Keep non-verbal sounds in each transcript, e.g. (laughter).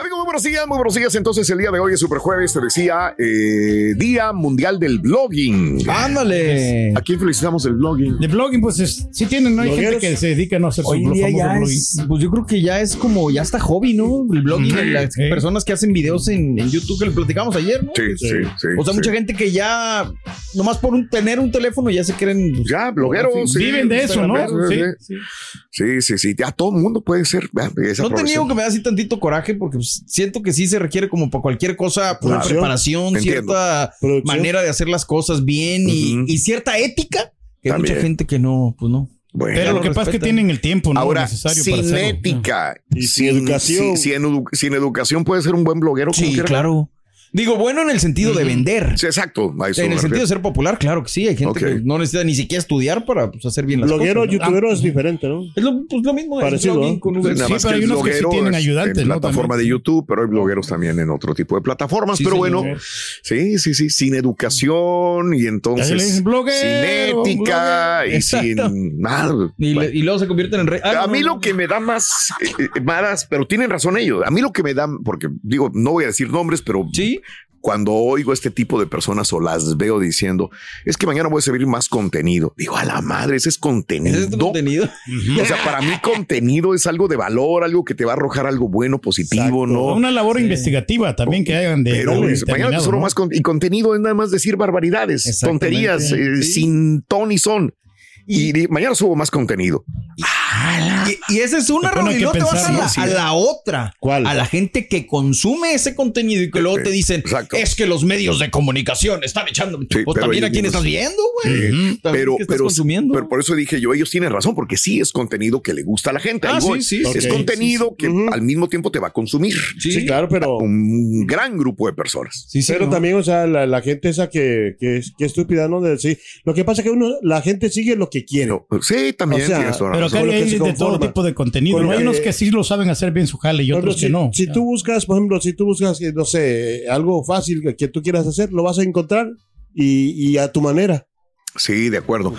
Amigos, muy buenos días, muy buenos días. Entonces, el día de hoy es Super Jueves, te decía, eh, Día Mundial del Blogging. Ándale. ¿A quién felicitamos del blogging? De blogging, pues es- sí tienen, ¿no? Hay gente que se dedica a no hacer su Hoy en día famoso ya blogging. es, pues yo creo que ya es como, ya está hobby, ¿no? El blogging, las Sí. personas que hacen videos en, en YouTube que lo platicamos ayer, ¿no? Sí, sí, sí. O sea, sí. mucha gente que ya, nomás por un- tener un teléfono, ya se quieren. pues, Ya, blogueros. sí, Viven de eso, ¿no? Sí, sí. Sí, sí, sí. Ya todo el mundo puede ser. ¿verdad? Esa No te profesión. niego que me da así tantito coraje porque pues, siento que sí se requiere como para cualquier cosa, pues, una preparación, Entiendo. cierta Producción. manera de hacer las cosas bien y, cierta ética que hay mucha gente que no, pues no. Bueno. Pero lo que pasa es que tienen el tiempo, ¿no? Ahora, necesario sin para ética Y sin educación. si- si en edu- sin educación puede ser un buen bloguero. como Sí, quiera. claro. Digo, bueno en el sentido de vender. Sí, exacto. En el sentido de ser popular, claro que sí. Hay gente que no necesita ni siquiera estudiar para pues, hacer bien las Bloguero, cosas. ¿no? youtubero es diferente, ¿no? Es lo, pues, lo mismo. es Parecido, ¿no? con Sí, nada Sí, pero que hay el unos que sí bloguero tienen es ayudantes, En ¿no? plataforma También. de YouTube, pero hay blogueros también en otro tipo de plataformas. Sí, pero bueno, sí, sí, sí, sin educación y entonces bloguero, sin ética bloguero. y Exacto. sin nada. Y, le- y luego se convierten en rey. Ah, a no, mí no, lo no. que me da más, eh, eh, más, pero tienen razón ellos. A mí lo que me da, porque digo, no voy a decir nombres, pero Sí. Cuando oigo este tipo de personas o las veo diciendo, es que mañana voy a subir más contenido. Digo, a la madre, ese es contenido. Ese es contenido. O sea, para mí contenido es algo de valor, algo que te va a arrojar algo bueno, positivo, ¿no? Una labor investigativa también que hagan de. Pero de es- mañana subo ¿no? más con- y contenido es nada más decir barbaridades, tonterías, eh, Sí. sin ton y son. Y, di- mañana subo más contenido. Y, y esa es una hay Y luego te vas a pensarlo, la, sí. a la otra. ¿Cuál? A la gente que consume ese contenido y que luego te dicen, Exacto. es que los medios de comunicación están echando. Sí, pues también a quién estás viendo, güey. Sí, También pero, estás pero, consumiendo. pero por eso dije yo, ellos tienen razón, porque sí es contenido que le gusta a la gente. Ah, sí, sí, es contenido sí, que al mismo tiempo te va a consumir. Sí, claro, pero, Un gran grupo de personas. Sí, sí, pero ¿no? también, o sea, la, la gente esa que, que es que estúpida, ¿no? De decir, lo que pasa es que uno, la gente sigue lo que quiere. No, sí, también O sea, tienes toda Pero razón. Hay se de todo tipo de contenido. Con. Hay que- unos que sí lo saben hacer bien su jale y otros si, que no. si tú buscas, por ejemplo, si tú buscas, eh, no sé, algo fácil que, que tú quieras hacer, lo vas a encontrar y, y a tu manera. Sí, de acuerdo.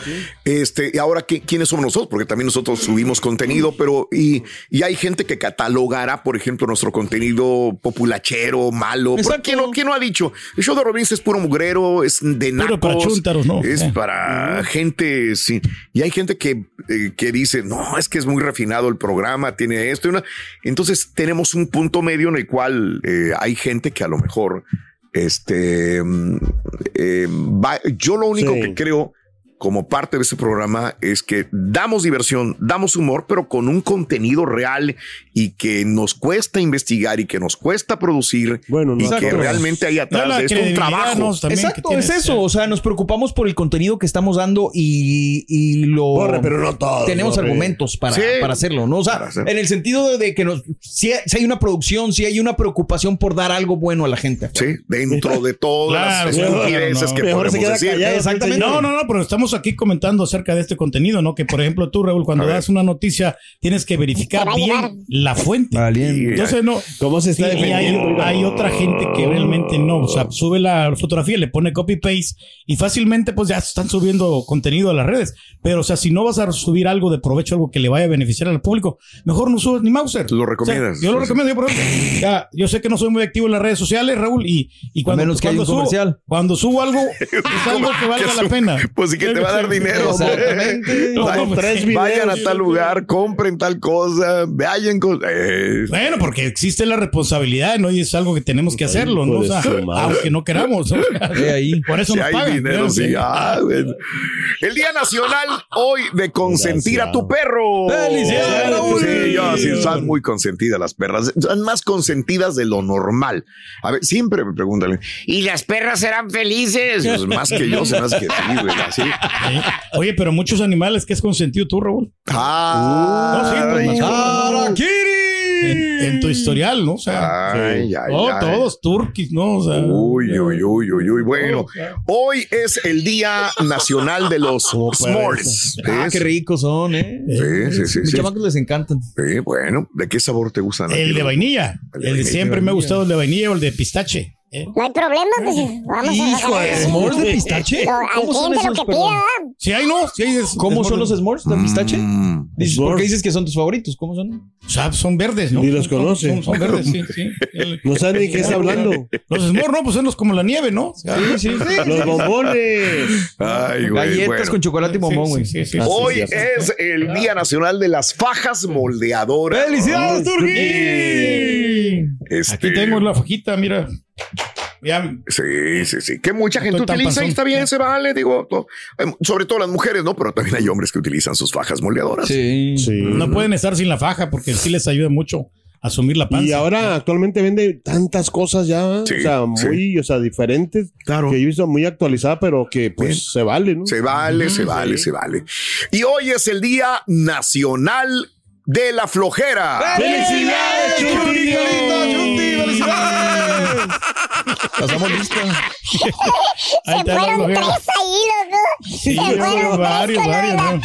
Este, y ahora, ¿qué- ¿quiénes somos nosotros? Porque también nosotros subimos contenido, pero y, y hay gente que catalogará, por ejemplo, nuestro contenido populachero, malo. ¿Por Exacto. ¿Quién, no, quién no ha dicho? El show de Robbins es puro mugrero, es de nacos. para chúntaros, ¿no? Es Eh. para gente, sí. Y hay gente que, eh, que dice, no, es que es muy refinado el programa, tiene esto y una. Entonces tenemos un punto medio en el cual eh, hay gente que a lo mejor, este, mm, eh, va- yo lo único Sí. que creo como parte de este programa es que damos diversión, damos humor, pero con un contenido real y que nos cuesta investigar y que nos cuesta producir Bueno, no y que realmente hay atrás de esto un trabajo. Exacto, tienes, es eso. O sea, nos preocupamos por el contenido que estamos dando y, y lo. Borre, pero no todo, Tenemos argumentos para, Sí. para hacerlo, ¿no? O sea, en el sentido de que nos. Si, si hay una producción, si hay una preocupación por dar algo bueno a la gente. Sí, dentro de todas Claro, las estupideces no. que podemos decir. callado. Exactamente. No, no, no, pero estamos aquí comentando acerca de este contenido, ¿no? Que por ejemplo tú, Raúl, cuando das una noticia, tienes que verificar bien la fuente. Valiente. Entonces no. ¿Cómo se Sí, está y hay, otra gente que realmente no, o sea, sube la fotografía, le pone copy paste y fácilmente pues ya están subiendo contenido a las redes. Pero o sea, si no vas a subir algo de provecho, algo que le vaya a beneficiar al público, mejor no subes ni Mauser. Lo recomiendas. O sea, yo lo recomiendo. Yo, por ejemplo, ya, yo sé que no soy muy activo en las redes sociales, Raúl, y, y cuando, menos que haya cuando un subo, comercial. cuando subo algo, (laughs) es algo que valga la pena. Pues sí que te va a dar dinero. Exactamente. (laughs) No, Vayan, pues, tres sí. videos. vayan a tal lugar, compren tal cosa, vayan con. eh, Bueno, porque existe la responsabilidad, ¿no? Y es algo que tenemos que hacerlo, ¿no? O sea, aunque no queramos. (laughs) ahí. (laughs) Por eso si nos hay pagan. dinero, sí. Ah. El Día Nacional hoy de consentir a tu perro. ¡Felicidades! Sí, yo, sí, son muy consentidas las perras. Son más consentidas de lo normal. A ver, siempre me preguntan, ¿y las perras serán felices? Pues más que yo, se me hace que sí, güey. Así. Oye, pero muchos animales que has consentido tú, Raúl. Ah, No, sí, pues, En, en tu historial, ¿no? O sea, ay, ay, oh, ay. todos turquis, ¿no? O sea, Uy, uy, uy, uy, uy. Bueno, hoy es el Día Nacional de los (laughs) S'mores. Ah, qué ricos son, ¿eh? Sí, sí, sí, Mis sí. chamacos les encantan. Sí, bueno, ¿de qué sabor te gustan? el de vainilla. El de El de vainilla. siempre me ha gustado el de vainilla o el de pistache. ¿Eh? No hay problema, pues vamos Hijo a de s'mores de pistache. Lo- Al ¿Cómo son cliente lo que pida, ¿verdad? Si hay, ¿no? Si hay de- ¿Cómo de- son los s'mores de pistache? Mm. Dices, ¿Por qué dices que son tus favoritos? ¿Cómo son? O sea, son verdes, ¿no? Ni los son- conoce. Son, son verdes, sí, sí. No saben ni qué está hablando. Los s'mores, no, pues son los como la nieve, ¿no? Sí, sí, sí. Los bombones. Ay, güey. Galletas bueno. con chocolate y bombón, sí, güey. sí, sí, sí. Hoy sí, sí. es el Día Nacional de las Fajas Moldeadoras. ¡Felicidades, Turquí! Este, Aquí tengo la fajita, mira. Ya, Sí, sí, sí. Que mucha gente utiliza y está bien, se vale, digo. eh, sobre todo las mujeres, ¿no? Pero también hay hombres que utilizan sus fajas moldeadoras. Sí. Sí. no pueden estar sin la faja porque sí les ayuda mucho a asumir la panza. Y ahora actualmente vende tantas cosas ya, Sí, o sea, muy, o sea, diferentes, Claro. que he visto muy actualizada, pero que pues Bien. se vale, ¿no? Se vale, se vale, se vale. Y hoy es el Día Nacional de la Flojera. ¡Felicidades, Chuti! Pasamos lista. Se fueron tres ahí, loco. Sí, Se fueron varios, varios, ¿no?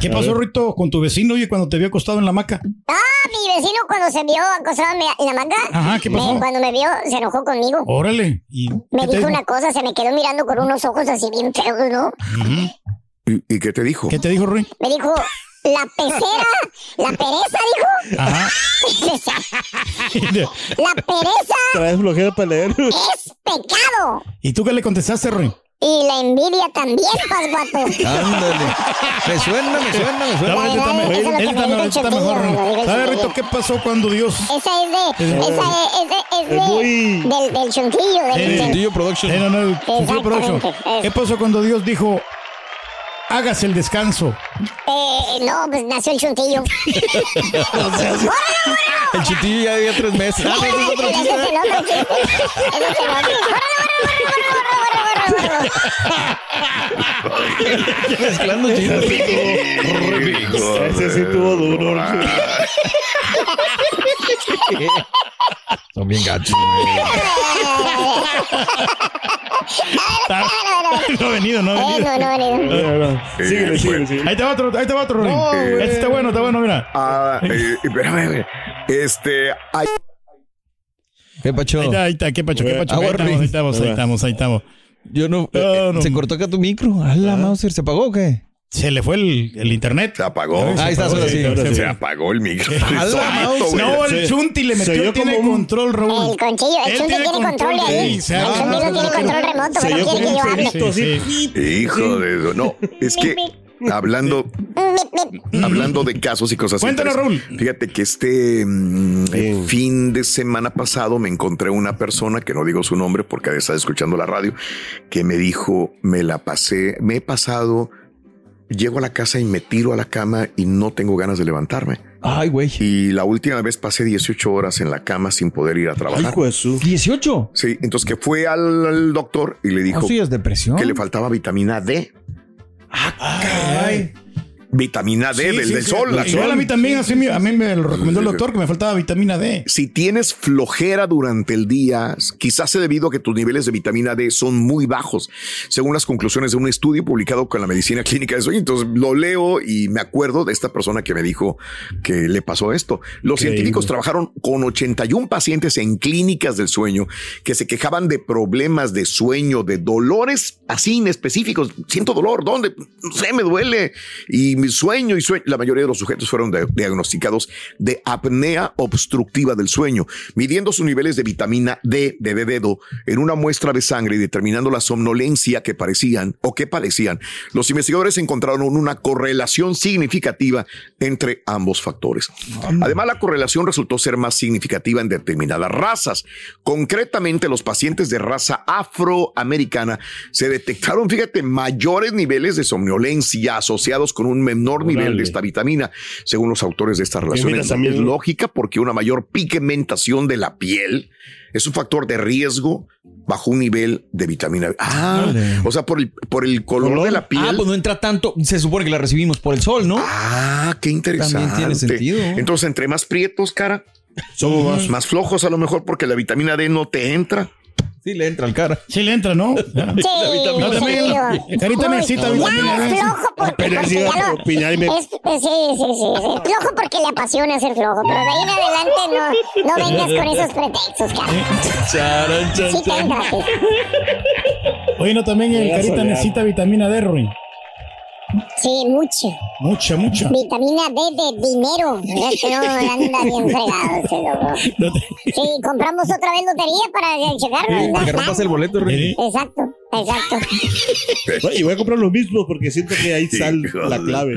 ¿Qué pasó, Rito, con tu vecino, oye, cuando te vio acostado en la hamaca? Ah, mi vecino cuando se vio acostado en la manga, Ajá, ¿qué pasó? me- cuando me vio se enojó conmigo. Órale. ¿Y Me dijo? una cosa, se me quedó mirando con unos ojos así bien feos, ¿no? ¿Y, y qué te dijo? ¿Qué te dijo, Rui? Me dijo, la pecera, la pereza, dijo. Ajá. (laughs) La pereza Traes flojera para leer. es pecado. ¿Y tú qué le contestaste, Rui? Y la envidia también, Pasguato. Ándale. Me suena, me suena, me suena. está ay, mejor. eso que Este está me mejor, ¿Sabes. Rito, qué pasó cuando Dios... Esa es de, esa es, es de, es muy- del, del chuntillo, del, del- Chuntillo Production. Eh, no, no, el Chuntillo Production. Exactamente, ¿Qué pasó cuando Dios dijo, hágase el descanso? Eh, no, pues nació el chuntillo. (laughs) El chitillo ya había tres meses. Ah, no, es otro es otro chiste. Mezclando chistes. Ese sí tuvo duro. Son bien gachos. Ah, (laughs) No ha venido, no ha venido. no, no, no. Síguele, síguele, síguele. Ahí te va otro, ahí te va otro, este está bueno, está bueno, mira. Ah, eh, espérame, este, ay, ¿Qué pacho? Ahí está, ahí está, qué pacho, qué pacho. Agua Ahí estamos, ahí estamos, ahí estamos, ahí estamos. Yo no. No, eh, no. ¿Se cortó acá tu micro? A la Mauser, ¿se apagó o qué? Se le fue el, el internet. se apagó. Ahí está, ahora sí. ahora Se (laughs) apagó el (laughs) la solito. No, el Chunti le metió, tiene como un- control, Raúl. El conchillo, el chunti tiene control de control, ahí. sí, El chunti no tiene control. remoto, Se pero oyó quiere que como yo un Sí, así. Hijo de eso. No, es que hablando, hablando de casos y cosas Cuéntanos, interesantes. Fíjate que este mm, eh, fin de semana pasado me encontré una persona que no digo su nombre porque estar escuchando la radio, que me dijo, me la pasé, me he pasado, llego a la casa y me tiro a la cama y no tengo ganas de levantarme. Ay, güey. Y la última vez pasé 18 horas en la cama sin poder ir a trabajar. ¿18? Sí, entonces que fue al, al doctor y le dijo ¿Ah, sí es depresión? que le faltaba vitamina D. Ay. Vitamina D Sí, del, sí, del sí. sol. la Igual a mí también, así me- a mí me lo recomendó el Sí, sí. doctor que me faltaba vitamina D. Si tienes flojera durante el día, quizás sea debido a que tus niveles de vitamina D son muy bajos, según las conclusiones de un estudio publicado con la Medicina Clínica de Sueño. Entonces lo leo y me acuerdo de esta persona que me dijo que le pasó esto. Los Increíble. científicos trabajaron con 81 pacientes en clínicas del sueño que se quejaban de problemas de sueño, de dolores así inespecíficos. Siento dolor, ¿dónde? No sé, me duele. Y sueño y sueño. La mayoría de los sujetos fueron de- diagnosticados de apnea obstructiva del sueño, midiendo sus niveles de vitamina D de de dedo en una muestra de sangre y determinando la somnolencia que parecían o que padecían. Los investigadores encontraron una correlación significativa entre ambos factores. Además, la correlación resultó ser más significativa en determinadas razas. Concretamente, los pacientes de raza afroamericana se detectaron, fíjate, mayores niveles de somnolencia asociados con un menor nivel de esta vitamina. Según los autores de esta relación, mira, es, lógica porque una mayor pigmentación de la piel es un factor de riesgo bajo un nivel de vitamina B. Ah, o sea, por el, por el color, de la piel. Ah, pues no entra tanto. Se supone que la recibimos por el sol, ¿no? Ah, qué interesante. También tiene sentido. Entonces, entre más prietos, cara, Somos más flojos a lo mejor porque la vitamina D no te entra. Sí, le entra al cara. Sí le entra, ¿no? (laughs) Sí, No, también, seguido. Carita necesita vitamina D. es flojo porque, Apenas porque iba ya a lo- opinar y me- es- sí, sí, sí, sí. Flojo porque le apasiona ser flojo, pero de ahí en adelante no, no vengas con esos pretextos, cara. Charan, chan, Sí te entra. Oye, no, también el Carita necesita vitamina D, Ruin. Sí, mucho. Mucha, mucha. Vitamina D de dinero. Este no (laughs) anda bien fregado ese loco. No te- Sí, compramos otra vez lotería para checarlo. Para que rompas el boleto, Ricky. Exacto, exacto. Y voy a comprar los mismos porque siento que ahí (laughs) sale Híjole. la clave.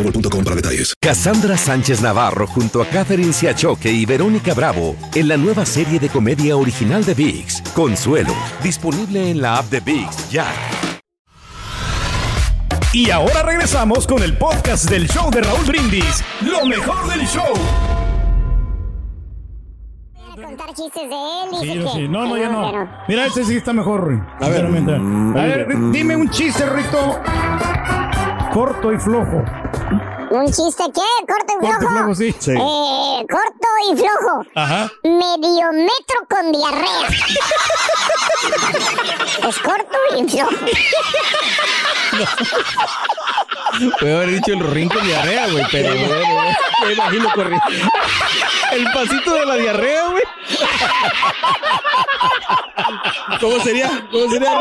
boostmobile.com para detalles. Cassandra Sánchez Navarro junto a Catherine Siachoque y Verónica Bravo en la nueva serie de comedia original de VIX, Consuelo, disponible en la app de VIX ya. Y ahora regresamos con el podcast del show de Raúl Brindis. Lo mejor del show. Voy a contar chistes de él. Sí, no, que- sí. no, no, ya no. Mira, ese sí está mejor. A ver. Sinceramente. A ver, dime un chiste, Rito. Corto y flojo. ¿Un chiste qué? ¿Corto y Corto y flojo? flojo, sí. Sí. Eh, corto y flojo. Ajá. Medio metro con diarrea. es corto y flojo. Puede haber dicho el rin con diarrea, güey, pero bueno. Me imagino corriendo. El pasito de la diarrea, güey. ¿Cómo sería? ¿Cómo sería?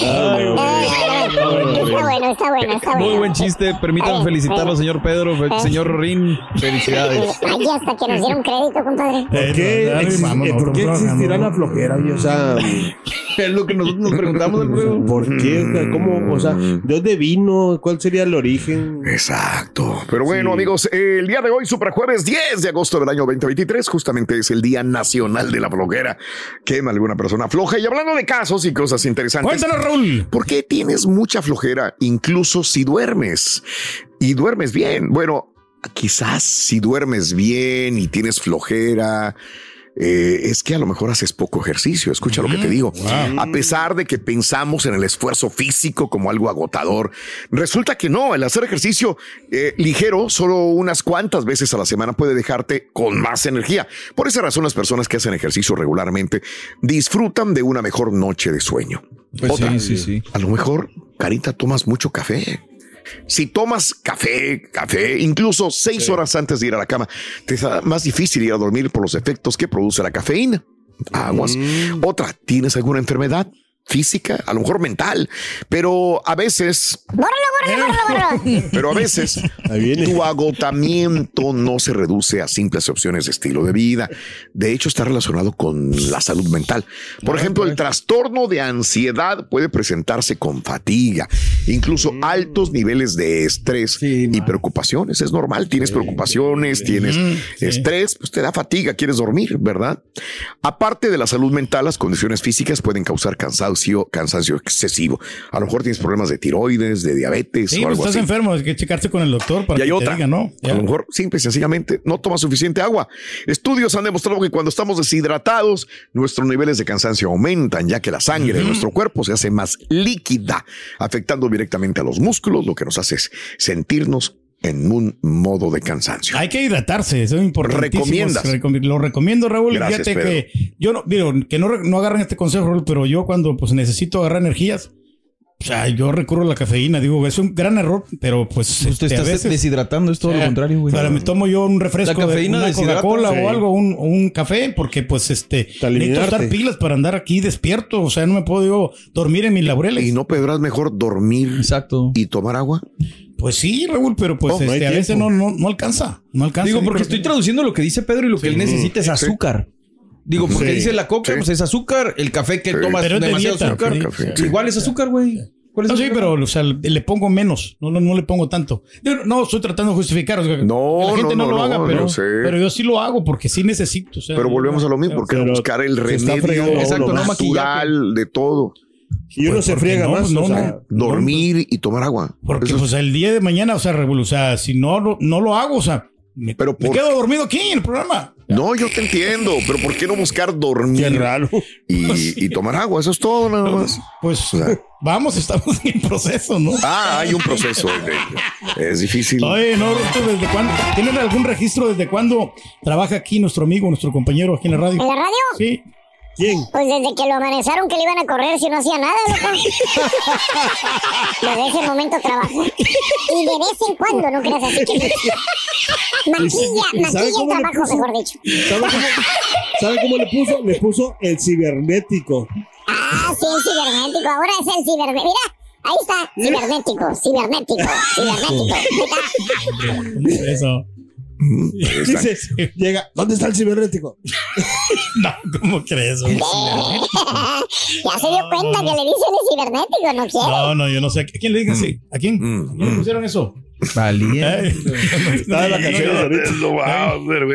Está bueno, está bueno, está bueno. Muy buen chiste. Permítame felicitarlo, señor Pedro. Fe- Señor Rin, felicidades. (laughs) Ay, hasta que nos dieron crédito, compadre. ¿Por qué, ex- vámonos, eh, ¿por qué existirá la flojera? O sea, (laughs) Es lo que nosotros nos preguntamos del (laughs) juego. ¿por qué? O sea, ¿Cómo? O sea, ¿de dónde vino? ¿Cuál sería el origen? Exacto. Pero bueno, Sí. amigos, el día de hoy, super jueves 10 de agosto del año 2023, justamente es el Día Nacional de la Flojera. Quema alguna persona floja. Y hablando de casos y cosas interesantes. Cuéntanos, Raúl. ¿Por qué tienes mucha flojera incluso si duermes? Y duermes bien. Bueno, quizás si duermes bien y tienes flojera, eh, es que a lo mejor haces poco ejercicio. Escucha lo que te digo. A pesar de que pensamos en el esfuerzo físico como algo agotador, resulta que no. El hacer ejercicio eh, ligero, solo unas cuantas veces a la semana, puede dejarte con más energía. Por esa razón, las personas que hacen ejercicio regularmente disfrutan de una mejor noche de sueño. Pues Otra, sí, sí, sí. a lo mejor, Carita, tomas mucho café. Si tomas café, café, incluso seis horas antes de ir a la cama, te es más difícil ir a dormir por los efectos que produce la cafeína. Aguas. Otra, ¿tienes alguna enfermedad? Física, a lo mejor mental, pero a veces, Bórralo, bórralo, bórralo, bórralo. (laughs) pero a veces tu agotamiento no se reduce a simples opciones de estilo de vida. De hecho, está relacionado con la salud mental. Por ejemplo, el trastorno de ansiedad puede presentarse con fatiga, incluso altos niveles de estrés y preocupaciones. Es normal, tienes preocupaciones, tienes estrés, pues te da fatiga, quieres dormir, ¿verdad? Aparte de la salud mental, las condiciones físicas pueden causar cansancio, cansancio excesivo. A lo mejor tienes problemas de tiroides, de diabetes Sí, o pues algo estás así. enfermo, hay que checarse con el doctor para Y hay que otra. te diga, ¿no? A lo mejor, simple y sencillamente, no toma suficiente agua. Estudios han demostrado que cuando estamos deshidratados, nuestros niveles de cansancio aumentan, ya que la sangre de nuestro cuerpo se hace más líquida, afectando directamente a los músculos, lo que nos hace es sentirnos en un modo de cansancio. Hay que hidratarse, eso es importante. ¿Recomiendas? lo recomiendo, Raúl. Gracias, Fíjate Pedro. que yo no, digo, que no, re- no agarren este consejo, Raúl, pero yo cuando pues necesito agarrar energías, o sea, yo recurro a la cafeína. Digo, es un gran error, pero pues Usted este, a está veces- deshidratando, es todo lo contrario, güey. O sea, me tomo yo un refresco La de cafeína una deshidrata, Coca-Cola sí. o algo, un, café, porque pues este necesito estar pilas para andar aquí despierto. O sea, no me puedo yo dormir en mis laureles. ¿Y no podrás mejor dormir y tomar agua? Pues sí, Raúl, pero pues Oh, no este, a veces no, no, no alcanza. No alcanza. Digo, porque estoy traduciendo lo que dice Pedro y lo que él necesita es Sí. azúcar. Digo, porque Sí. dice la coca, Sí. pues es azúcar. El café que Sí. tomas Pero es de demasiado dieta. azúcar. Sí, Café. sí. Igual es azúcar, güey. ¿Cuál es No, sí, pero o sea, le pongo menos, no, no, no le pongo tanto. Yo no estoy tratando de justificar, o sea, No, que la gente no, no, no, lo haga, no, pero, no sé. pero yo sí lo hago porque sí necesito. o sea, Pero volvemos a lo mismo, porque buscar el remedio natural de todo. Y uno Pues, se ¿por qué friega no? más. No, o sea, no. Dormir y tomar agua. Porque pues el día de mañana, o sea, o sea, si no, lo- no lo hago, o sea, me, me quedo dormido aquí en el programa. No, yo te entiendo, pero ¿por qué no buscar dormir Y, y tomar agua? Eso es todo nada más. Pues vamos, estamos en proceso, ¿no? Ah, hay un proceso. Es difícil. Oye, no, ¿tú ¿desde cuándo? ¿Tienes algún registro desde cuándo trabaja aquí nuestro amigo, nuestro compañero aquí en la radio? ¿En la radio? Sí. ¿Quién? Pues desde que lo amanezaron que le iban a correr si no hacía nada, loco. (laughs) Desde ese momento trabaja. Y de vez en cuando, no creas así que... (laughs) Maquilla, ¿Y sabe maquilla el trabajo, puso? mejor dicho. ¿Sabe cómo, sabe cómo le puso? Le puso el cibernético. Ah, sí, el cibernético. Ahora es el cibernético. Mira, ahí está. Cibernético, cibernético, cibernético. (laughs) Eso. Dice, llega, ¿dónde está el cibernético? (laughs) no, ¿cómo crees? ya se dio cuenta que le dicen el cibernético, ¿no quiere? No, no, yo no sé. ¿A quién le digan sí? ¿A quién? ¿A quién le pusieron eso? Valiente.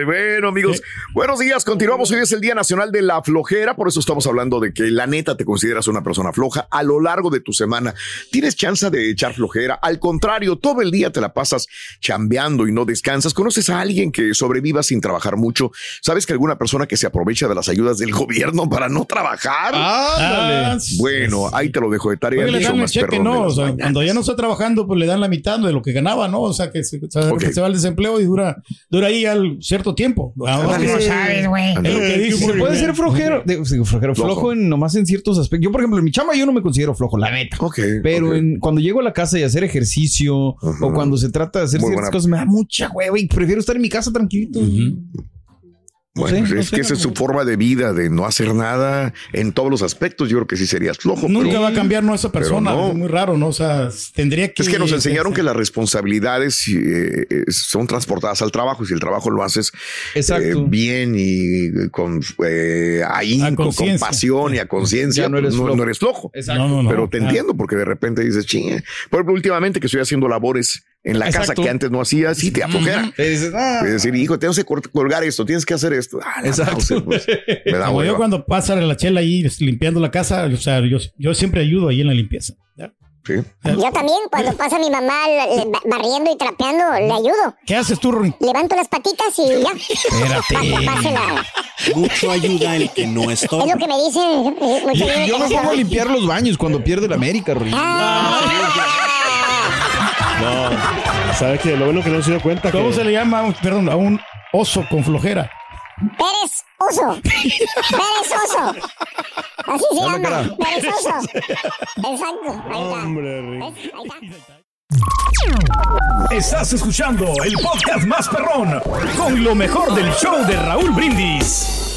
Bueno, amigos, buenos días. Continuamos. Hoy es el Día Nacional de la Flojera. Por eso estamos hablando de que la neta te consideras una persona floja. A lo largo de tu semana, ¿tienes chance de echar flojera? Al contrario, todo el día te la pasas chambeando y no descansas. ¿Conoces a alguien que sobreviva sin trabajar mucho? ¿Sabes que alguna persona que se aprovecha de las ayudas del (laughs) gobierno para no trabajar? Ah, bueno, ahí te lo dejo de tarea. Le dan el cheque, ¿no? O sea, cuando ya no está trabajando, pues le dan la mitad de lo que ganaba, ¿no? O sea, que se, o sea, que se va al desempleo y dura, dura ahí al cierto tiempo. Ahora Ándale. no sabes, güey. Se puede ser flojero, digo, digo, flojero, Flojo. flojo en, nomás en ciertos aspectos. Yo, por ejemplo, en mi chamba yo no me considero flojo, la neta. Pero en, cuando llego a la casa y hacer ejercicio o cuando se trata de hacer Muy ciertas buena. cosas, me da mucha hueva y prefiero estar en mi casa tranquilito. Bueno, sé, pues no es sé, que esa es su forma de vida, de no hacer nada en todos los aspectos. Yo creo que sí serías flojo. Nunca pero- va a cambiar, ¿no? Esa persona. no. Es muy raro, ¿no? O sea, tendría que. Es que nos enseñaron que las responsabilidades eh, eh, son transportadas al trabajo y si el trabajo lo haces eh, bien y con eh, ahí A con, pasión y a conciencia, no eres no, flojo. eres flojo. Exacto. No, no, no. Pero te entiendo porque de repente dices, chingue. Por ejemplo, últimamente que estoy haciendo labores en la casa Exacto. que antes no hacía, sí te aflojera. Y dices, ah. Es decir, hijo, tienes que col- colgar esto, tienes que hacer esto. Ah, pues, me da Como yo cuando pasa la chela ahí limpiando la casa, o sea, yo, yo siempre ayudo ahí en la limpieza. ¿ya? Sí. Yo también, cuando pasa mi mamá le- barriendo y trapeando, le ayudo. ¿Qué haces tú, Rory? Levanto las patitas y ya. La... Mucho ayuda el que no Es estorba. lo que me dicen. mucho Yo, yo no se pongo a va. limpiar los baños cuando pierde la América, Rory. No, ¿sabes qué? Lo bueno que no se dio cuenta ¿Cómo que... se le llama, a un- perdón, a un oso con flojera? Pérez Oso. Pérez Oso. Así se llama. cara. Pérez Oso. (laughs) Exacto. Ahí está. Hombre. Estás escuchando el podcast más perrón con lo mejor del show de Raúl Brindis.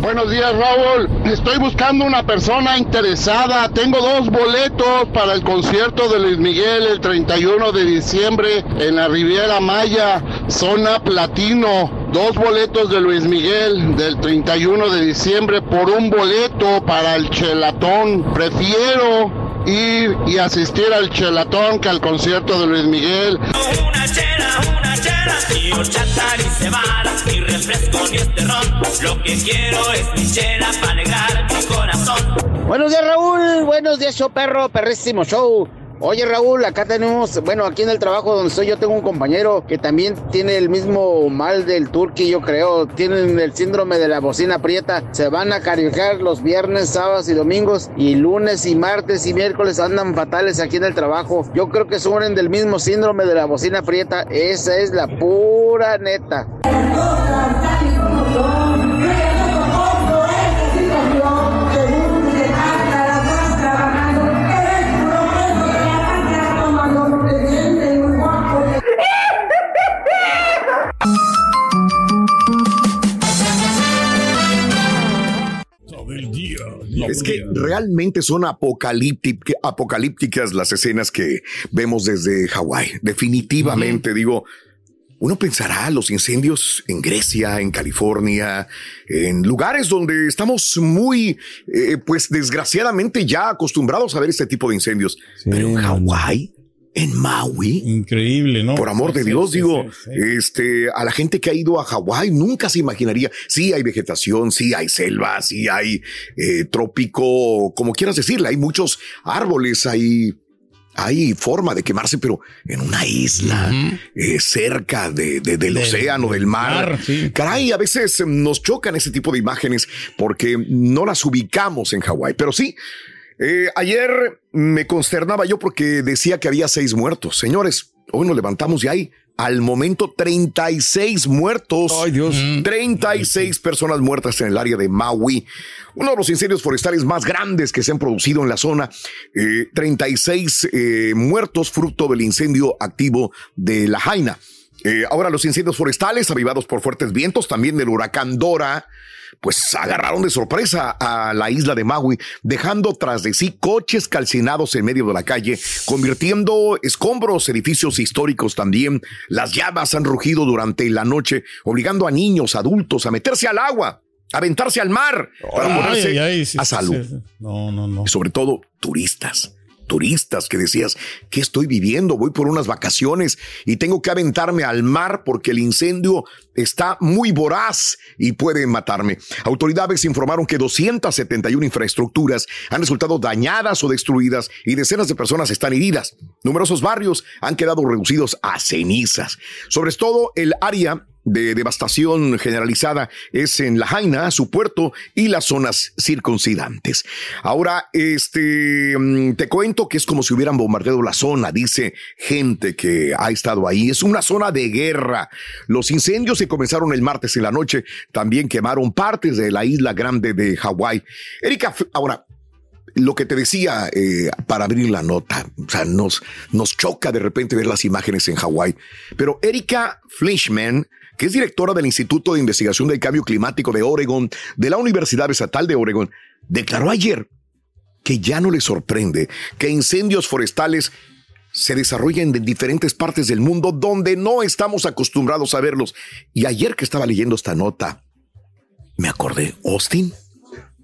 Buenos días, Raúl. Estoy buscando una persona interesada. Tengo dos boletos para el concierto de Luis Miguel el 31 de diciembre en la Riviera Maya, zona platino. Dos boletos de Luis Miguel del 31 de diciembre por un boleto para el chelatón. Prefiero ir y asistir al chelatón que al concierto de Luis Miguel. Una chela, una chela, ni horchata, ni cebada, ni refresco, ni este ron. Lo que quiero es mi chela para alegrar mi corazón. Buenos días, Raúl. Buenos días, show perro, perrísimo show. Oye, Raúl, acá tenemos, bueno, aquí en el trabajo donde estoy, yo tengo un compañero que también tiene el mismo mal del turqui, yo creo. Tienen el síndrome de la bocina prieta. Se van a caricar los viernes, sábados y domingos. Y lunes y martes y miércoles andan fatales aquí en el trabajo. Yo creo que sufren del mismo síndrome de la bocina prieta. Esa es la pura neta. Realmente son apocalíptic- apocalípticas las escenas que vemos desde Hawái. Definitivamente, digo, uno pensará los incendios en Grecia, en California, en lugares donde estamos muy, eh, pues desgraciadamente ya acostumbrados a ver este tipo de incendios. Pero en Hawái, en Maui. Increíble, ¿no? Por amor de Sí, Dios, sí, digo, sí, este, a la gente que ha ido a Hawái nunca se imaginaría. Sí hay vegetación, sí hay selva, sí hay eh, trópico, como quieras decirle, hay muchos árboles, hay, hay forma de quemarse, pero en una isla, eh, cerca de, de- del, océano, del mar. mar, sí. Caray, a veces nos chocan ese tipo de imágenes porque no las ubicamos en Hawái, pero sí. Eh, ayer me consternaba yo porque decía que había seis muertos. Señores, hoy nos levantamos y hay al momento 36 muertos. Ay, Dios. 36 personas muertas en el área de Maui. Uno de los incendios forestales más grandes que se han producido en la zona. Eh, 36 eh, muertos fruto del incendio activo de La Jaina. Eh, ahora los incendios forestales avivados por fuertes vientos, también del huracán Dora, pues agarraron de sorpresa a la isla de Maui, dejando tras de sí coches calcinados en medio de la calle, convirtiendo escombros, edificios históricos también. Las llamas han rugido durante la noche, obligando a niños, adultos a meterse al agua, a aventarse al mar para Ay, ponerse ay, ay, sí, a salud. sí, sí. No, no, no. Y sobre todo turistas. Turistas que decías, ¿qué estoy viviendo? Voy por unas vacaciones y tengo que aventarme al mar porque el incendio está muy voraz y puede matarme. Autoridades informaron que 271 infraestructuras han resultado dañadas o destruidas y decenas de personas están heridas. Numerosos barrios han quedado reducidos a cenizas. Sobre todo el área de devastación generalizada es en La Jaina, su puerto y las zonas circuncidantes. Ahora, este, mm, te cuento que es como si hubieran bombardeado la zona, dice gente que ha estado ahí. Es una zona de guerra. Los incendios que comenzaron el martes en la noche también quemaron partes de la isla grande de Hawái. Erika, ahora, lo que te decía eh, para abrir la nota, o sea, nos, nos choca de repente ver las imágenes en Hawái, pero Erika Flishman, que es directora del Instituto de Investigación del Cambio Climático de Oregon, de la Universidad Estatal de Oregon, declaró ayer que ya no le sorprende que incendios forestales se desarrollen en diferentes partes del mundo donde no estamos acostumbrados a verlos. Y ayer que estaba leyendo esta nota, me acordé, Austin.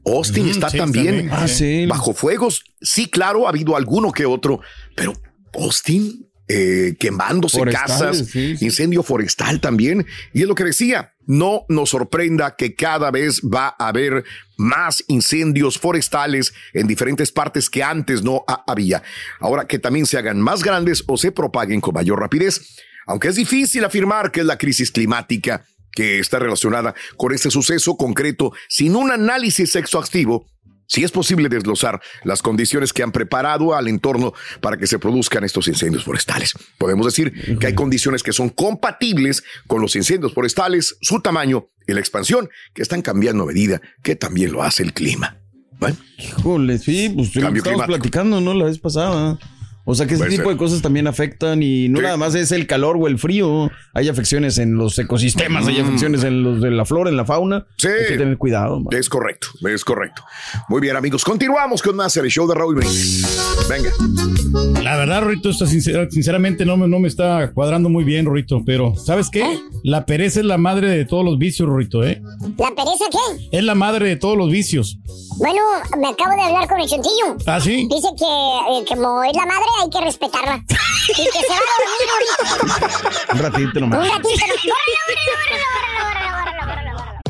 Austin está sí, también también. Ah, sí. bajo fuegos. Sí, claro, ha habido alguno que otro, pero Austin eh, quemándose Forestales, casas, sí, sí. incendio forestal también. Y es lo que decía, no nos sorprenda que cada vez va a haber más incendios forestales en diferentes partes que antes no ha- había. Ahora que también se hagan más grandes o se propaguen con mayor rapidez. Aunque es difícil afirmar que es la crisis climática que está relacionada con este suceso concreto sin un análisis exhaustivo, sí es posible desglosar las condiciones que han preparado al entorno para que se produzcan estos incendios forestales. Podemos decir que hay condiciones que son compatibles con los incendios forestales, su tamaño y la expansión, que están cambiando a medida que también lo hace el clima. Híjole, sí, pues lo estábamos platicando, ¿no? La vez pasada. O sea que ese Puede tipo ser. de cosas también afectan y no Sí. nada más es el calor o el frío. Hay afecciones en los ecosistemas, hay Mm. afecciones en los de la flora, en la fauna. Sí. Hay que tener cuidado, man. es correcto, es correcto. Muy bien, amigos, continuamos con más el show de Raúl Brindis. Venga. La verdad, Rorito, esto sincera- sinceramente no me, no me está cuadrando muy bien, Rorito. Pero, ¿sabes qué? La pereza es la madre de todos los vicios, Rorito, ¿eh? ¿La pereza qué? Es la madre de todos los vicios. Bueno, me acabo de hablar con el chontillo. ¿Ah, sí? Dice que eh, como es la madre hay que respetarla. Y que se va a dormir ahorita. Un ratito Un nomás. ratito. Órale,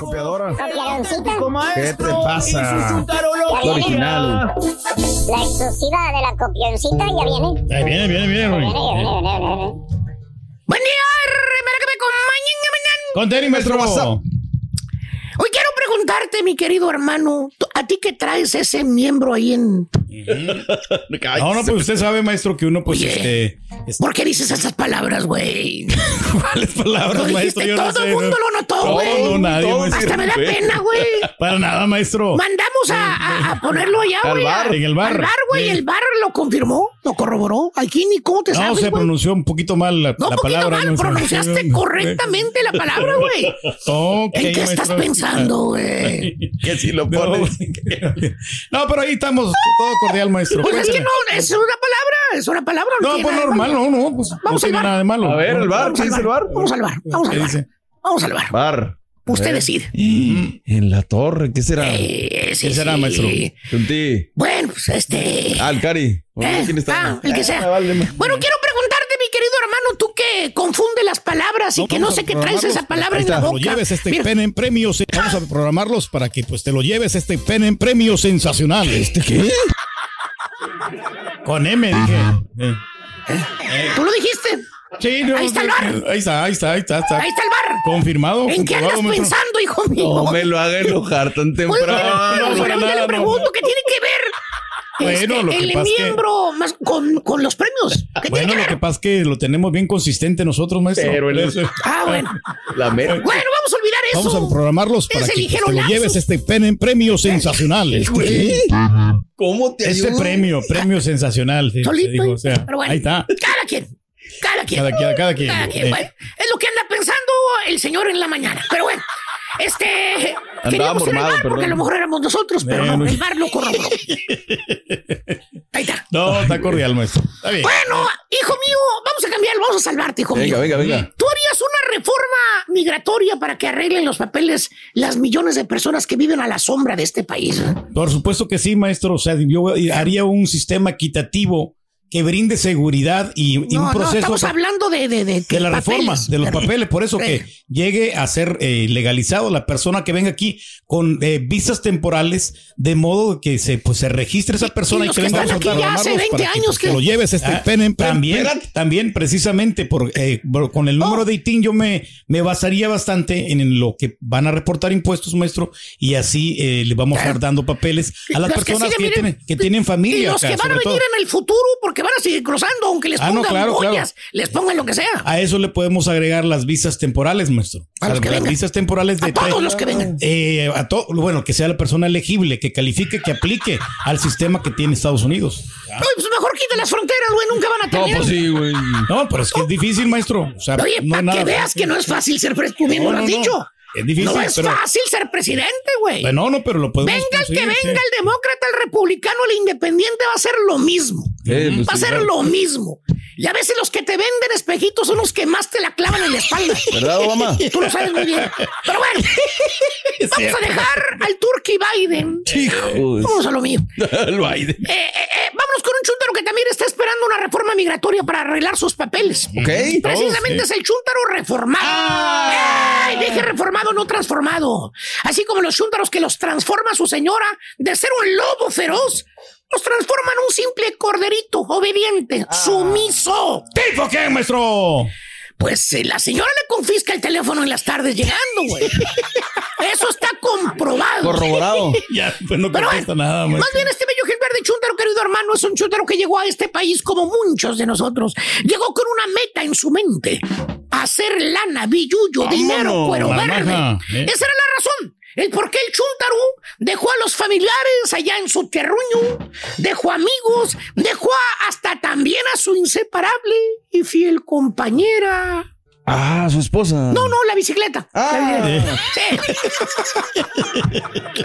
Copiadora. Copiaroncita. ¿Qué te pasa? La original. La exclusiva de la copioncita ya viene. Ahí viene, viene, viene, Ya viene, viene, viene. Buen día, que me acompañen mañana. Con tenis, maestro. Hoy quiero preguntarte, mi querido hermano, ¿tú- ¿a ti qué traes ese miembro ahí en...? (laughs) No, no, pues usted sabe, maestro, que uno, pues, Oye. este. es- ¿Por qué dices esas palabras, güey? (laughs) ¿Cuáles palabras, maestro? no todo sé, el mundo no. lo notó, No, güey. no, nadie, maestro. Hasta me da pena, güey. (laughs) Para nada, maestro. Mandamos a, a- a ponerlo allá, Al güey. bar. a- En el bar. Al bar, güey. Sí. El bar lo confirmó, lo corroboró. Aquí ni cómo te No, sabes, se güey. pronunció un poquito mal la, No, la poquito palabra. mal, pronunciaste correctamente la palabra, güey. Ok, ¿En qué estás pensando, güey? (laughs) Que si lo (laughs) No, pones. (laughs) no, pero ahí estamos, todo cordial, maestro. Pues es que no, es una palabra, es una palabra. No, pues normal, no, no, pues Vamos no al bar. nada de malo. A ver, el bar, Vamos ¿qué dice el bar? Vamos al bar, vamos al ¿Qué bar. dice? Vamos al bar. Bar. Usted decide. En la torre, ¿qué será? Eh, sí, ¿Qué será, sí. maestro? Bueno, pues este. Ah, el Cari. ¿Eh? ¿Quién está? Ah, el que sea. Ah, vale, ma- Bueno, quiero hermano, tú que confunde las palabras y que no sé qué traes esa palabra en la boca. Lo lleves este Mira, pen en premios. eh, Vamos a programarlos para que pues te lo lleves este pen en premios sensacional. ¿Este qué? Con M dije. Eh, Tú lo dijiste. Sí, no, Ahí está el bar. Ahí está, ahí está, ahí está. está. Ahí está el bar. Confirmado. ¿En qué andas maestro. pensando, hijo mío? No me lo haga enojar tan Oye, temprano. pero no, le no. pregunto qué tiene que ver Bueno, este, lo que el pasa es que- miembro más con, con los premios. ¿Qué tiene Bueno, que lo que pasa es que lo tenemos bien consistente nosotros, maestro. Pero el- Eso. Ah, bueno. (laughs) La mera. Bueno, vamos a olvidar eso. Vamos a programarlos para Ese que te lo lleves este premios sensacional. ¿Este ¿Cómo te Este ayudo? premio, premio sensacional. sí, Solito, se dijo, o sea, pero bueno. ahí está. Cada quien. Cada quien. Cada quien, cada quien. Cada quien. Eh. Bueno, es lo que anda pensando el señor en la mañana. Pero bueno, este. Queríamos ir al bar porque perdón. a lo mejor éramos nosotros, pero no, no. el bar lo corroboró. (laughs) Ahí está. No, está cordial, maestro. Está bien. Bueno, hijo mío, vamos a cambiar, vamos a salvarte, hijo Venga, mío. venga, venga. ¿Tú harías una reforma migratoria para que arreglen los papeles las millones de personas que viven a la sombra de este país? Por supuesto que sí, maestro. O sea, yo haría un sistema equitativo que brinde seguridad y, un no, proceso estamos hablando de, de, de, de la reforma, de los papeles, por eso que llegue a ser eh, legalizado la persona que venga aquí con eh, visas temporales, de modo que se pues se registre esa persona y, que que venga a aquí ya programarlos hace 20 para que, años pues, que- lo lleves este Ah, también, también precisamente por, eh, por- con el Oh. número de ITIN yo me, me basaría bastante en lo que van a reportar impuestos, maestro, y así eh, le vamos a ir dando papeles a las Los que personas que, miren, tienen, que tienen familia. Y los acá, que van a venir todo. en el futuro, porque van a seguir cruzando, aunque les Ah, no, pongan claro, claro. boyas, les pongan lo que sea. A eso le podemos agregar las visas temporales, maestro. A los que las vengan. visas temporales de A todos los que vengan. Eh, a to- bueno, que sea la persona elegible, que califique, que aplique al sistema que tiene Estados Unidos. Oye, pues mejor quiten las fronteras, güey, nunca van a No, tener. pues sí, güey. No, pero es que es difícil, maestro. O sea, Oye, no para que veas fácil. que no es fácil ser tú mismo No, lo has no, no. dicho. Es difícil, no es pero- fácil ser presidente, güey. Bueno, no, pero lo podemos Venga el que venga, sí. el demócrata, el republicano, el independiente, va a ser lo mismo. Pues va a sí, ser lo mismo. Y a veces los que te venden espejitos son los que más te la clavan en la espalda. ¿Verdad, Obama? (laughs) Tú lo sabes muy bien. Pero bueno, (laughs) vamos a dejar al Turkey Biden. Hijos. Vamos a lo mío. (laughs) El Biden. Eh, eh, eh, vámonos con un chúntaro que también está esperando una reforma migratoria para arreglar sus papeles. Ok. Precisamente Oh, es el chúntaro reformado. ¡Ay! Dije reformado, no transformado. Así como los chúntaros que los transforma su señora de ser un lobo feroz, los transforma en un simple corderito obediente, sumiso. ¿Tipo qué, maestro? Pues eh, la señora le confisca el teléfono en las tardes llegando, güey. (laughs) Eso está comprobado. Corroborado. (laughs) ya, pues no Pero contesta bueno, nada, Más maestro. bien este bello verde chúntaro, querido hermano, es un chúntaro que llegó a este país como muchos de nosotros. Llegó con una meta en su mente. Hacer lana, billuyo, dinero, cuero la verde. maja, ¿eh? Esa era la razón. El por qué el chúntaro dejó a los familiares allá en su terruño, dejó amigos, dejó hasta también a su inseparable y fiel compañera. Ah, su esposa. No, no, la bicicleta. Ah. Sí.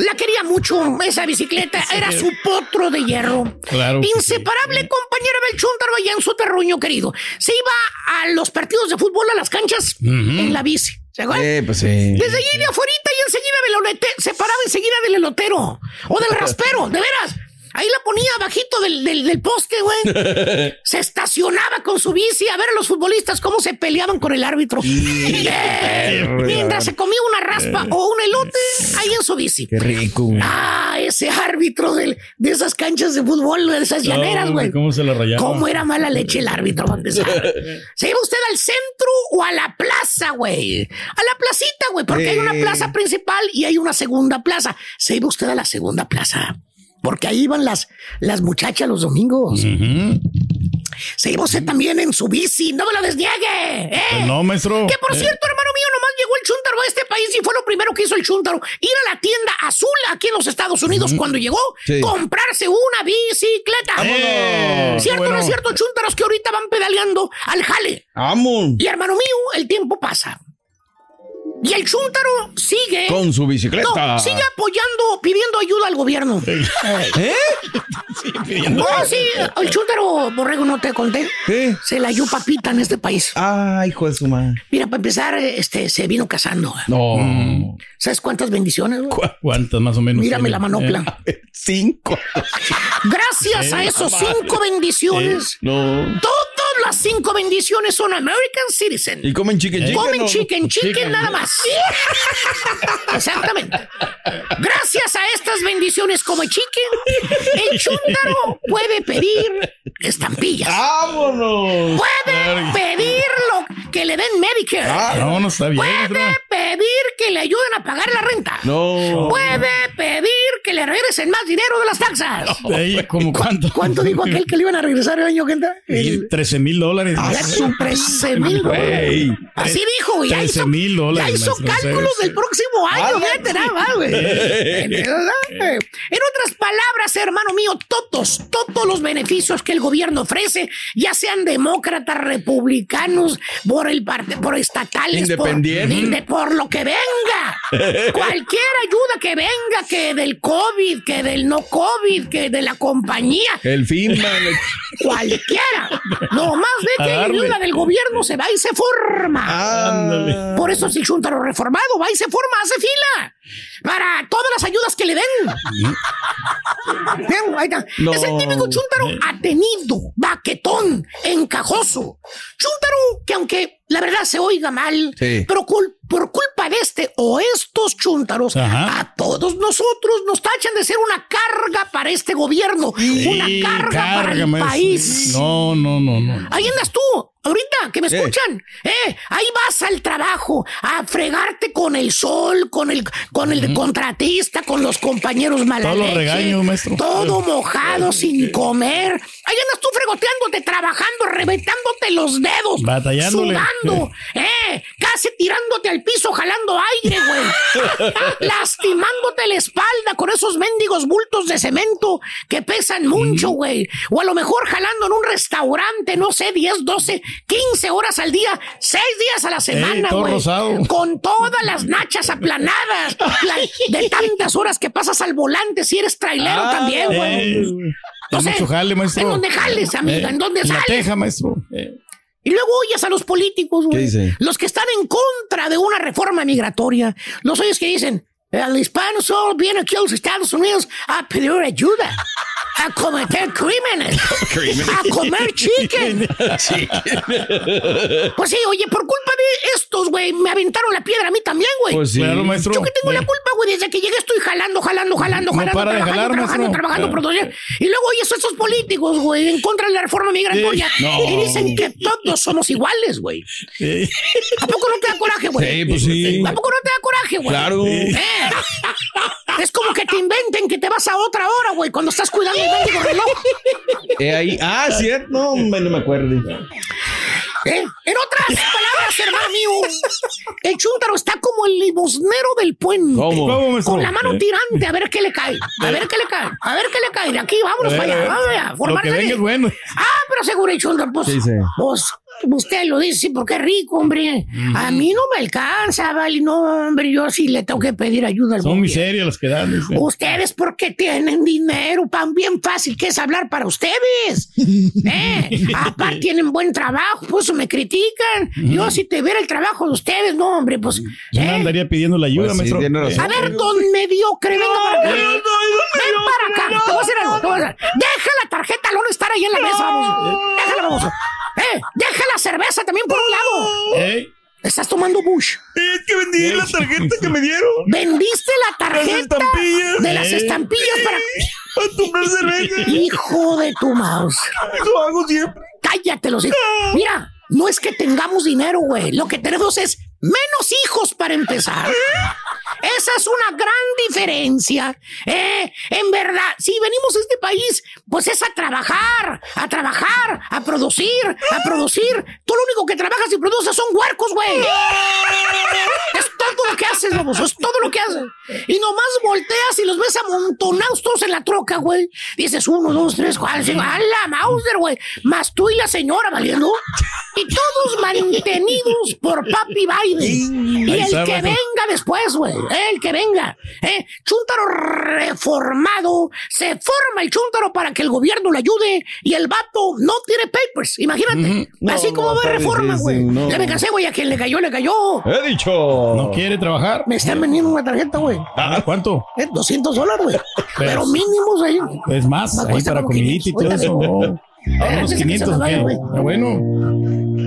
La quería mucho, esa bicicleta. Era su potro de hierro. Claro Inseparable compañera del chúntaro allá en su terruño, querido. Se iba a los partidos de fútbol, a las canchas, en la bici. ¿Se acuerdan? Eh, pues sí. Desde allí de afuera y enseguida del olete- se paraba enseguida del elotero o del (laughs) raspero, de veras. Ahí la ponía bajito del, del, del poste, güey. (laughs) Se estacionaba con su bici a ver a los futbolistas cómo se peleaban con el árbitro. (laughs) Mientras se comía una raspa o un elote ahí en su bici. Qué rico. güey. Ah, ese árbitro del- de esas canchas de fútbol, de esas llaneras, güey. ¿Cómo se la rayaba? ¿Cómo era mala leche el árbitro? (laughs) ¿Se iba usted al centro o a la plaza, güey? A la placita, güey, porque hay una plaza principal y hay una segunda plaza. Se iba usted a la segunda plaza. Porque ahí iban las, las muchachas los domingos. Se iba usted también en su bici, no me lo desniegue. ¿eh? Pues no, maestro. Que por Eh. cierto, hermano mío, nomás llegó el chúntaro a este país y fue lo primero que hizo el chúntaro. Ir a la tienda azul aquí en los Estados Unidos cuando llegó, Sí. comprarse una bicicleta. ¿Cierto no es cierto, chúntaros que ahorita van pedaleando al jale? Vamos. Y hermano mío, el tiempo pasa. Y el chúntaro sigue. Con su bicicleta. No, sigue apoyando, pidiendo ayuda al gobierno. (laughs) ¿Eh? No, sí, el chúntaro, borrego, no te conté. ¿Qué? Se la halló papita en este país. Ah, hijo de su madre. Mira, para empezar, este, se vino casando. No. ¿Sabes cuántas bendiciones? güey? ¿Cu- ¿Cuántas más o menos? Mírame tiene? la manopla. Eh, Cinco. Gracias a esos cinco bendiciones, No. todas las cinco bendiciones son American Citizen. ¿Y comen chicken chicken? Comen chicken, Chicken. nada más. (laughs) Exactamente. Gracias a estas bendiciones como chicken, el chúntaro puede pedir estampillas. ¡Vámonos! Puede pedir lo que le den Medicare. No, no está bien. Puede pedir que le ayuden a pagar la renta. No. Puede pedir que le regresen más dinero de las taxas. Ahí, ¿cómo cuánto? ¿Cuánto dijo aquel que le iban a regresar el año que entra? Y 13 mil dólares. Ah, su 13 mil dólares. Así dijo, güey. Ya 13 hizo, mil dólares. ya hizo maestro, cálculos sí, del próximo año. Ah, Fíjate nada más, güey. En otras palabras, hermano mío, todos, todos los beneficios que el gobierno ofrece, ya sean demócratas, republicanos, por el por estatales, por- Independiente. inde- por, lo que venga. (laughs) Cualquier ayuda que venga, que del COVID, que del no COVID, que de la compañía. El fin, (laughs) man. Cualquiera. No más ve que ayuda del gobierno se va y se forma. Ándale. Por eso si el chúntaro reformado va y se forma, hace fila. Para todas las ayudas que le den. Bien, ahí está. No. Es el típico chúntaro atenido, baquetón, encajoso. Chúntaro que aunque la verdad se oiga mal, Sí. pero cul- por culpa de este o estos chúntaros, Ajá. a todos nosotros nos tachan de ser una carga para este gobierno, una carga para el país. No, no, no, no. Ahí andas tú, ahorita, que me escuchan. Eh, ahí vas al trabajo a fregarte con el sol, con el, con el contratista, con los compañeros mala Todos los leche, regaños, maestro. Todo mojado, sin comer. Ahí andas tú fregoteándote, trabajando, reventándote los dedos. Batallándole. Sudando, eh, casi tirándote al piso, jalando aire, güey. (laughs) Lastimándote la espalda con esos mendigos bultos de cemento que pesan mucho, güey. O a lo mejor jalando en un restaurante, no sé, 10, 12, 15 horas al día, 6 días a la semana, todo güey. rosado. Con todas las nachas aplanadas. la- de tantas horas que pasas al volante si eres trailero Ah, también, güey. eh, No es sé, mucho jale, maestro. ¿En dónde jales, amiga? Eh, ¿En dónde en la sales? teja, maestro. Eh. Y luego oyes a los políticos, güey. Los que están en contra de una reforma migratoria. Los oyes que dicen, el hispano solo viene aquí a los Estados Unidos a pedir ayuda, a cometer crímenes, (laughs) a comer (laughs) chicken. Pues sí, oye, por culpa de estos, güey, me aventaron la piedra a mí también, güey. Pues sí. Claro, maestro. Yo que tengo la culpa, güey, desde que llegué estoy jalando, jalando, jalando, No jalando, para de trabajando, jalar, trabajando, maestro. trabajando, Claro. Y luego oyes a esos políticos, güey, en contra de la reforma migratoria. Sí. No. Y dicen que todos somos iguales, güey. ¿A poco no te da coraje, güey? Sí, pues sí. ¿A poco no te da coraje, güey? Claro. Eh. Es como que te inventen que te vas a otra hora, güey, cuando estás cuidando mendigo reloj. Eh, ahí. Ah, cierto. No, hombre, no me acuerdo. ¿Eh? En otras palabras, hermano mío, el chúntaro está como el limosnero del puente. ¿Cómo? ¿Cómo? Con la mano Eh. tirante, a ver qué le cae. A ver qué le cae. A ver qué le cae. De aquí, vámonos Eh, para allá. Vamos allá. Lo formar que venga es bueno. Ah, pero seguro el chúntaro, pues, Sí, sí. pues, usted lo dice, sí, porque es rico, hombre. A mí no me alcanza, vale. No, hombre, yo sí le tengo que pedir ayuda al Son miserias las que dan. dice. Ustedes porque tienen dinero, tan bien fácil que es hablar para ustedes. (laughs) ¿Eh? Aparte tienen buen trabajo, pues eso me critican. Yo si te viera el trabajo de ustedes, no, hombre, pues... Yo no ¿eh? andaría pidiendo la ayuda, Pues sí. A ver, don mediocre, venga para acá. Ven para acá. Te voy a decir algo, te voy a decir. Deja la tarjeta al estar ahí en la mesa, vamos. Déjala, vamos. Eh, deja la cerveza también por un lado. Eh. Estás tomando Bush. Es que vendí la tarjeta que me dieron. Vendiste la tarjeta estampillas. de las Eh. estampillas para Para tomar cerveza. Hijo de tu mouse. Eso hago siempre. Cállate los hijos. Mira, no es que tengamos dinero, güey. Lo que tenemos es menos hijos para empezar. Esa es una gran diferencia. Eh, en verdad, si venimos a este país, pues es a trabajar, a trabajar, a producir, a producir. Tú lo único que trabajas y produces son huercos, güey. Es todo lo que haces, vamos, es todo lo que haces. Y nomás volteas y los ves amontonados todos en la troca, güey. Dices uno, dos, tres, cuatro, cinco. ¡A Mauser, güey! Más tú y la señora valiendo. Y todos mantenidos por Papi Biden. Y el que venga después, güey. El que venga. ¿eh? Chúntaro reformado. Se forma el chúntaro para que el gobierno le ayude. Y el vato no tiene papers. Imagínate. No, Así como no, va reforma, güey. no. Ya me cansé, güey. A quien le cayó, le cayó. He dicho. No quiere trabajar. Me están vendiendo una tarjeta, güey. Ah, ¿Cuánto? Eh, 200 dólares, güey. Pero- Pero mínimos ahí. Es más, ahí para comidita y todo 500, eso. A Eh, unos antes de que se 500, me vaya. Ah, bueno.